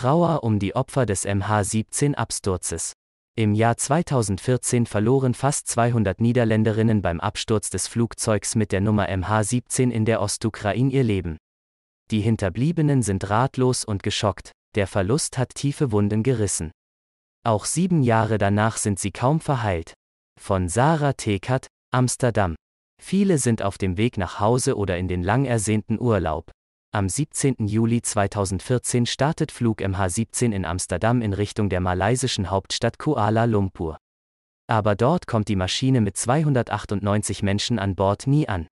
Trauer um die Opfer des MH17-Absturzes. Im Jahr 2014 verloren fast 200 Niederländerinnen beim Absturz des Flugzeugs mit der Nummer MH17 in der Ostukraine ihr Leben. Die Hinterbliebenen sind ratlos und geschockt, der Verlust hat tiefe Wunden gerissen. Auch sieben Jahre danach sind sie kaum verheilt. Von Sarah Tekert, Amsterdam. Viele sind auf dem Weg nach Hause oder in den lang ersehnten Urlaub. Am 17. Juli 2014 startet Flug MH17 in Amsterdam in Richtung der malaysischen Hauptstadt Kuala Lumpur. Aber dort kommt die Maschine mit 298 Menschen an Bord nie an.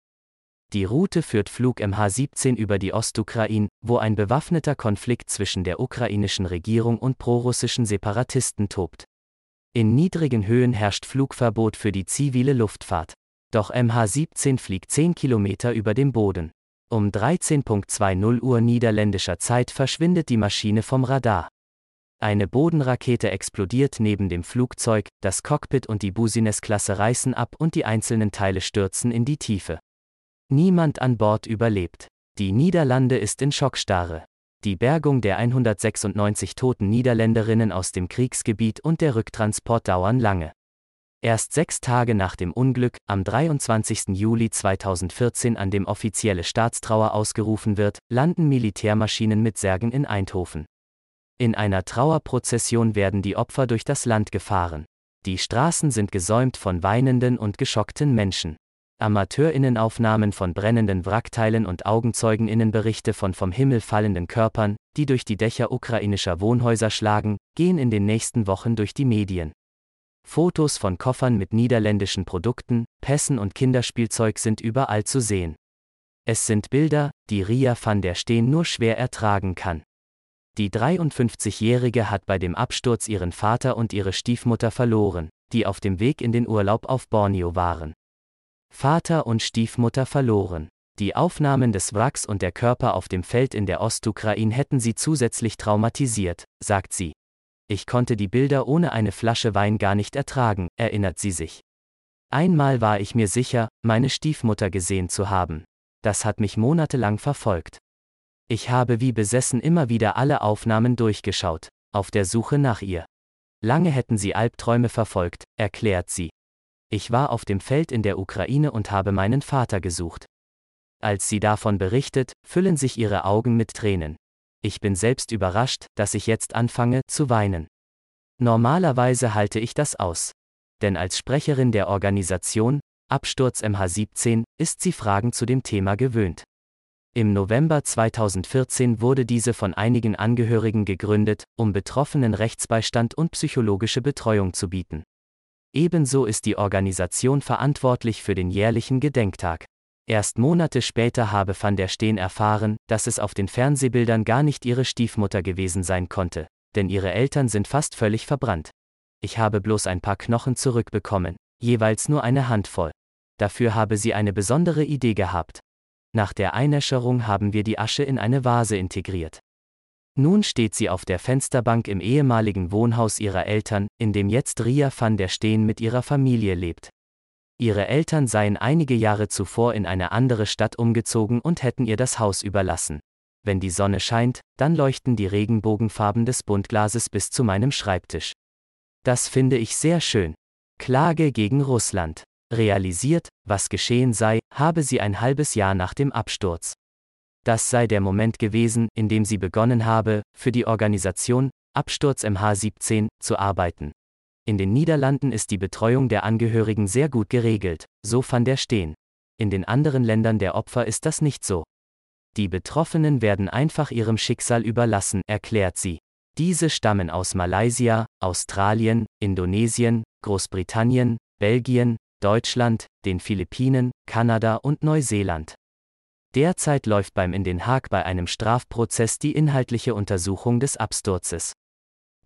Die Route führt Flug MH17 über die Ostukraine, wo ein bewaffneter Konflikt zwischen der ukrainischen Regierung und prorussischen Separatisten tobt. In niedrigen Höhen herrscht Flugverbot für die zivile Luftfahrt. Doch MH17 fliegt 10 Kilometer über dem Boden. Um 13.20 Uhr niederländischer Zeit verschwindet die Maschine vom Radar. Eine Bodenrakete explodiert neben dem Flugzeug, das Cockpit und die Busines-Klasse reißen ab und die einzelnen Teile stürzen in die Tiefe. Niemand an Bord überlebt. Die Niederlande ist in Schockstarre. Die Bergung der 196 toten Niederländerinnen aus dem Kriegsgebiet und der Rücktransport dauern lange. Erst sechs Tage nach dem Unglück, am 23. Juli 2014, an dem offizielle Staatstrauer ausgerufen wird, landen Militärmaschinen mit Särgen in Eindhoven. In einer Trauerprozession werden die Opfer durch das Land gefahren. Die Straßen sind gesäumt von weinenden und geschockten Menschen. Amateurinnenaufnahmen von brennenden Wrackteilen und Augenzeuganinnenberichte von vom Himmel fallenden Körpern, die durch die Dächer ukrainischer Wohnhäuser schlagen, gehen in den nächsten Wochen durch die Medien. Fotos von Koffern mit niederländischen Produkten, Pässen und Kinderspielzeug sind überall zu sehen. Es sind Bilder, die Ria van der Steen nur schwer ertragen kann. Die 53-Jährige hat bei dem Absturz ihren Vater und ihre Stiefmutter verloren, die auf dem Weg in den Urlaub auf Borneo waren. Vater und Stiefmutter verloren. Die Aufnahmen des Wracks und der Körper auf dem Feld in der Ostukraine hätten sie zusätzlich traumatisiert, sagt sie. Ich konnte die Bilder ohne eine Flasche Wein gar nicht ertragen, erinnert sie sich. Einmal war ich mir sicher, meine Stiefmutter gesehen zu haben. Das hat mich monatelang verfolgt. Ich habe wie besessen immer wieder alle Aufnahmen durchgeschaut, auf der Suche nach ihr. Lange hätten sie Albträume verfolgt, erklärt sie. Ich war auf dem Feld in der Ukraine und habe meinen Vater gesucht. Als sie davon berichtet, füllen sich ihre Augen mit Tränen ich bin selbst überrascht, dass ich jetzt anfange zu weinen. Normalerweise halte ich das aus. Denn als Sprecherin der Organisation, Absturz MH17, ist sie Fragen zu dem Thema gewöhnt. Im November 2014 wurde diese von einigen Angehörigen gegründet, um Betroffenen Rechtsbeistand und psychologische Betreuung zu bieten. Ebenso ist die Organisation verantwortlich für den jährlichen Gedenktag. Erst Monate später habe van der Steen erfahren, dass es auf den Fernsehbildern gar nicht ihre Stiefmutter gewesen sein konnte, denn ihre Eltern sind fast völlig verbrannt. Ich habe bloß ein paar Knochen zurückbekommen, jeweils nur eine Handvoll. Dafür habe sie eine besondere Idee gehabt. Nach der Einäscherung haben wir die Asche in eine Vase integriert. Nun steht sie auf der Fensterbank im ehemaligen Wohnhaus ihrer Eltern, in dem jetzt Ria van der Steen mit ihrer Familie lebt. Ihre Eltern seien einige Jahre zuvor in eine andere Stadt umgezogen und hätten ihr das Haus überlassen. Wenn die Sonne scheint, dann leuchten die Regenbogenfarben des Buntglases bis zu meinem Schreibtisch. Das finde ich sehr schön. Klage gegen Russland. Realisiert, was geschehen sei, habe sie ein halbes Jahr nach dem Absturz. Das sei der Moment gewesen, in dem sie begonnen habe, für die Organisation Absturz MH17 zu arbeiten. In den Niederlanden ist die Betreuung der Angehörigen sehr gut geregelt, so van der Steen. In den anderen Ländern der Opfer ist das nicht so. Die Betroffenen werden einfach ihrem Schicksal überlassen, erklärt sie. Diese stammen aus Malaysia, Australien, Indonesien, Großbritannien, Belgien, Deutschland, den Philippinen, Kanada und Neuseeland. Derzeit läuft beim in Den Haag bei einem Strafprozess die inhaltliche Untersuchung des Absturzes.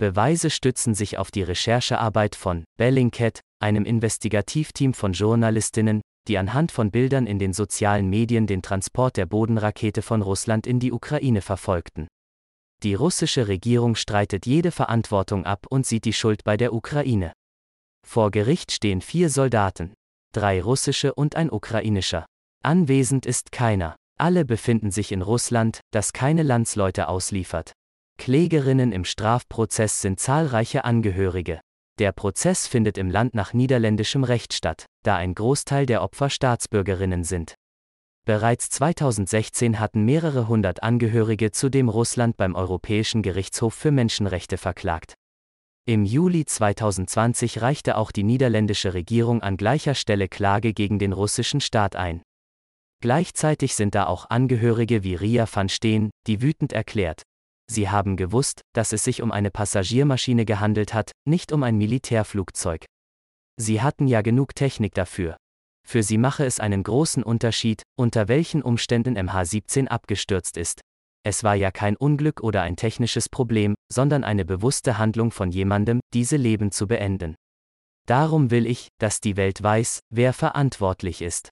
Beweise stützen sich auf die Recherchearbeit von Bellingcat, einem Investigativteam von Journalistinnen, die anhand von Bildern in den sozialen Medien den Transport der Bodenrakete von Russland in die Ukraine verfolgten. Die russische Regierung streitet jede Verantwortung ab und sieht die Schuld bei der Ukraine. Vor Gericht stehen vier Soldaten, drei russische und ein ukrainischer. Anwesend ist keiner. Alle befinden sich in Russland, das keine Landsleute ausliefert. Klägerinnen im Strafprozess sind zahlreiche Angehörige. Der Prozess findet im Land nach niederländischem Recht statt, da ein Großteil der Opfer Staatsbürgerinnen sind. Bereits 2016 hatten mehrere hundert Angehörige zudem Russland beim Europäischen Gerichtshof für Menschenrechte verklagt. Im Juli 2020 reichte auch die niederländische Regierung an gleicher Stelle Klage gegen den russischen Staat ein. Gleichzeitig sind da auch Angehörige wie Ria van Steen, die wütend erklärt, sie haben gewusst, dass es sich um eine Passagiermaschine gehandelt hat, nicht um ein Militärflugzeug. Sie hatten ja genug Technik dafür. Für sie mache es einen großen Unterschied, unter welchen Umständen MH17 abgestürzt ist. Es war ja kein Unglück oder ein technisches Problem, sondern eine bewusste Handlung von jemandem, diese Leben zu beenden. Darum will ich, dass die Welt weiß, wer verantwortlich ist.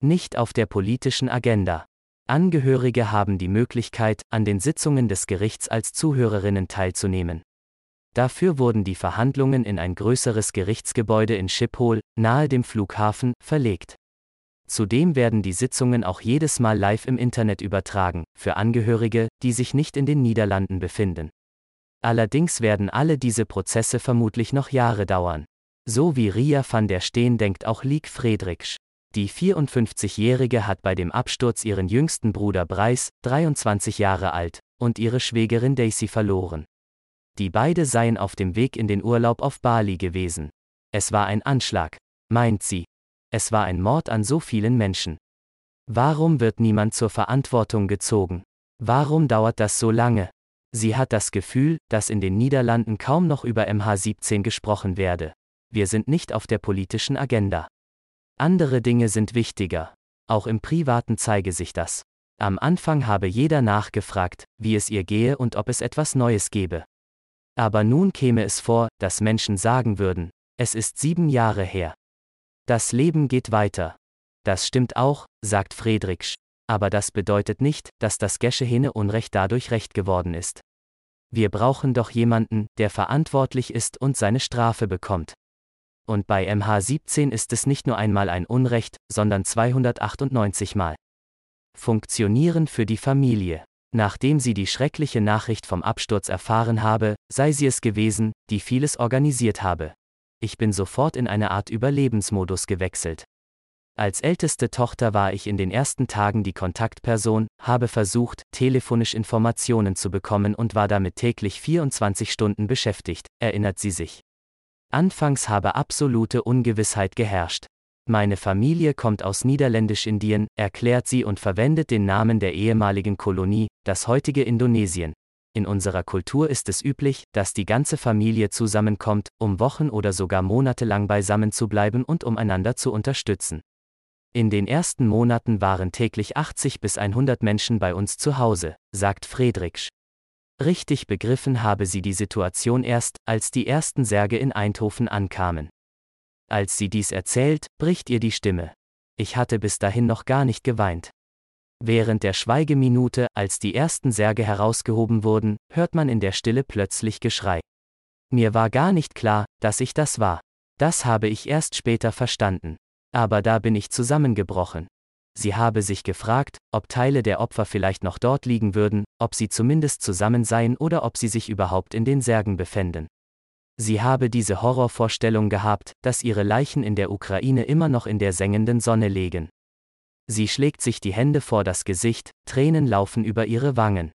Nicht auf der politischen Agenda. Angehörige haben die Möglichkeit, an den Sitzungen des Gerichts als Zuhörerinnen teilzunehmen. Dafür wurden die Verhandlungen in ein größeres Gerichtsgebäude in Schiphol, nahe dem Flughafen, verlegt. Zudem werden die Sitzungen auch jedes Mal live im Internet übertragen, für Angehörige, die sich nicht in den Niederlanden befinden. Allerdings werden alle diese Prozesse vermutlich noch Jahre dauern. So wie Ria van der Steen denkt auch Liek Friedrichs. Die 54-Jährige hat bei dem Absturz ihren jüngsten Bruder Breis, 23 Jahre alt, und ihre Schwägerin Daisy verloren. Die beide seien auf dem Weg in den Urlaub auf Bali gewesen. Es war ein Anschlag, meint sie. Es war ein Mord an so vielen Menschen. Warum wird niemand zur Verantwortung gezogen? Warum dauert das so lange? Sie hat das Gefühl, dass in den Niederlanden kaum noch über MH17 gesprochen werde. Wir sind nicht auf der politischen Agenda. Andere Dinge sind wichtiger. Auch im Privaten zeige sich das. Am Anfang habe jeder nachgefragt, wie es ihr gehe und ob es etwas Neues gebe. Aber nun käme es vor, dass Menschen sagen würden, es ist sieben Jahre her. Das Leben geht weiter. Das stimmt auch, sagt Friedrich, aber das bedeutet nicht, dass das Geschehene Unrecht dadurch recht geworden ist. Wir brauchen doch jemanden, der verantwortlich ist und seine Strafe bekommt. Und bei MH17 ist es nicht nur einmal ein Unrecht, sondern 298 Mal. Funktionieren für die Familie. Nachdem sie die schreckliche Nachricht vom Absturz erfahren habe, sei sie es gewesen, die vieles organisiert habe. Ich bin sofort in eine Art Überlebensmodus gewechselt. Als älteste Tochter war ich in den ersten Tagen die Kontaktperson, habe versucht, telefonisch Informationen zu bekommen und war damit täglich 24 Stunden beschäftigt, erinnert sie sich. Anfangs habe absolute Ungewissheit geherrscht. Meine Familie kommt aus Niederländisch-Indien, erklärt sie und verwendet den Namen der ehemaligen Kolonie, das heutige Indonesien. In unserer Kultur ist es üblich, dass die ganze Familie zusammenkommt, um Wochen oder sogar monatelang beisammen zu bleiben und um einander zu unterstützen. In den ersten Monaten waren täglich 80 bis 100 Menschen bei uns zu Hause, sagt Friedrich. Richtig begriffen habe sie die Situation erst, als die ersten Särge in Eindhoven ankamen. Als sie dies erzählt, bricht ihr die Stimme. Ich hatte bis dahin noch gar nicht geweint. Während der Schweigeminute, als die ersten Särge herausgehoben wurden, hört man in der Stille plötzlich Geschrei. Mir war gar nicht klar, dass ich das war. Das habe ich erst später verstanden. Aber da bin ich zusammengebrochen. Sie habe sich gefragt, ob Teile der Opfer vielleicht noch dort liegen würden, ob sie zumindest zusammen seien oder ob sie sich überhaupt in den Särgen befänden. Sie habe diese Horrorvorstellung gehabt, dass ihre Leichen in der Ukraine immer noch in der sengenden Sonne legen. Sie schlägt sich die Hände vor das Gesicht, Tränen laufen über ihre Wangen.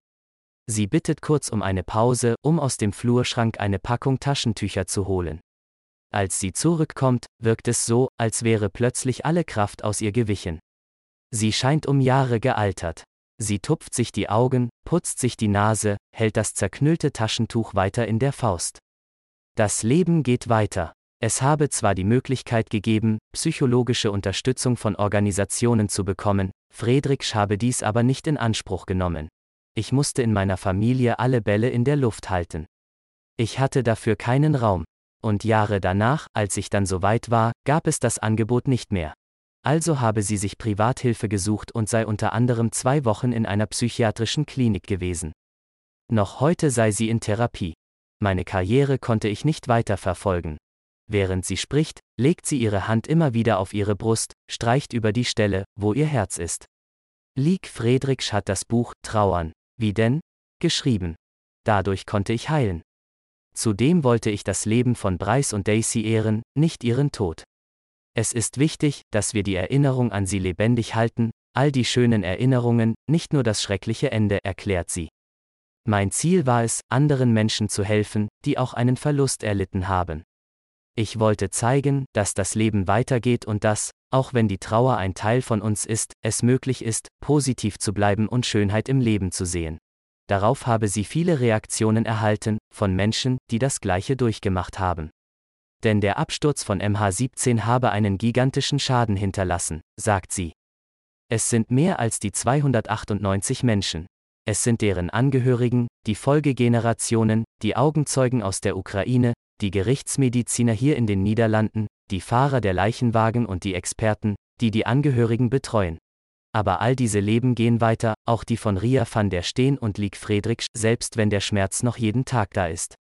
Sie bittet kurz um eine Pause, um aus dem Flurschrank eine Packung Taschentücher zu holen. Als sie zurückkommt, wirkt es so, als wäre plötzlich alle Kraft aus ihr gewichen. Sie scheint um Jahre gealtert. Sie tupft sich die Augen, putzt sich die Nase, hält das zerknüllte Taschentuch weiter in der Faust. Das Leben geht weiter. Es habe zwar die Möglichkeit gegeben, psychologische Unterstützung von Organisationen zu bekommen, Friedrich habe dies aber nicht in Anspruch genommen. Ich musste in meiner Familie alle Bälle in der Luft halten. Ich hatte dafür keinen Raum. Und Jahre danach, als ich dann so weit war, gab es das Angebot nicht mehr. Also habe sie sich Privathilfe gesucht und sei unter anderem zwei Wochen in einer psychiatrischen Klinik gewesen. Noch heute sei sie in Therapie. Meine Karriere konnte ich nicht weiter verfolgen. Während sie spricht, legt sie ihre Hand immer wieder auf ihre Brust, streicht über die Stelle, wo ihr Herz ist. Liek Friedrichs hat das Buch Trauern, wie denn? geschrieben. dadurch konnte ich heilen. Zudem wollte ich das Leben von Bryce und Daisy ehren, nicht ihren Tod. Es ist wichtig, dass wir die Erinnerung an sie lebendig halten, all die schönen Erinnerungen, nicht nur das schreckliche Ende, erklärt sie. Mein Ziel war es, anderen Menschen zu helfen, die auch einen Verlust erlitten haben. Ich wollte zeigen, dass das Leben weitergeht und dass, auch wenn die Trauer ein Teil von uns ist, es möglich ist, positiv zu bleiben und Schönheit im Leben zu sehen. Darauf habe sie viele Reaktionen erhalten, von Menschen, die das gleiche durchgemacht haben. Denn der Absturz von MH17 habe einen gigantischen Schaden hinterlassen, sagt sie. Es sind mehr als die 298 Menschen. Es sind deren Angehörigen, die Folgegenerationen, die Augenzeugen aus der Ukraine, die Gerichtsmediziner hier in den Niederlanden, die Fahrer der Leichenwagen und die Experten, die die Angehörigen betreuen. Aber all diese Leben gehen weiter, auch die von Ria van der Steen und Liek Friedrich, selbst wenn der Schmerz noch jeden Tag da ist.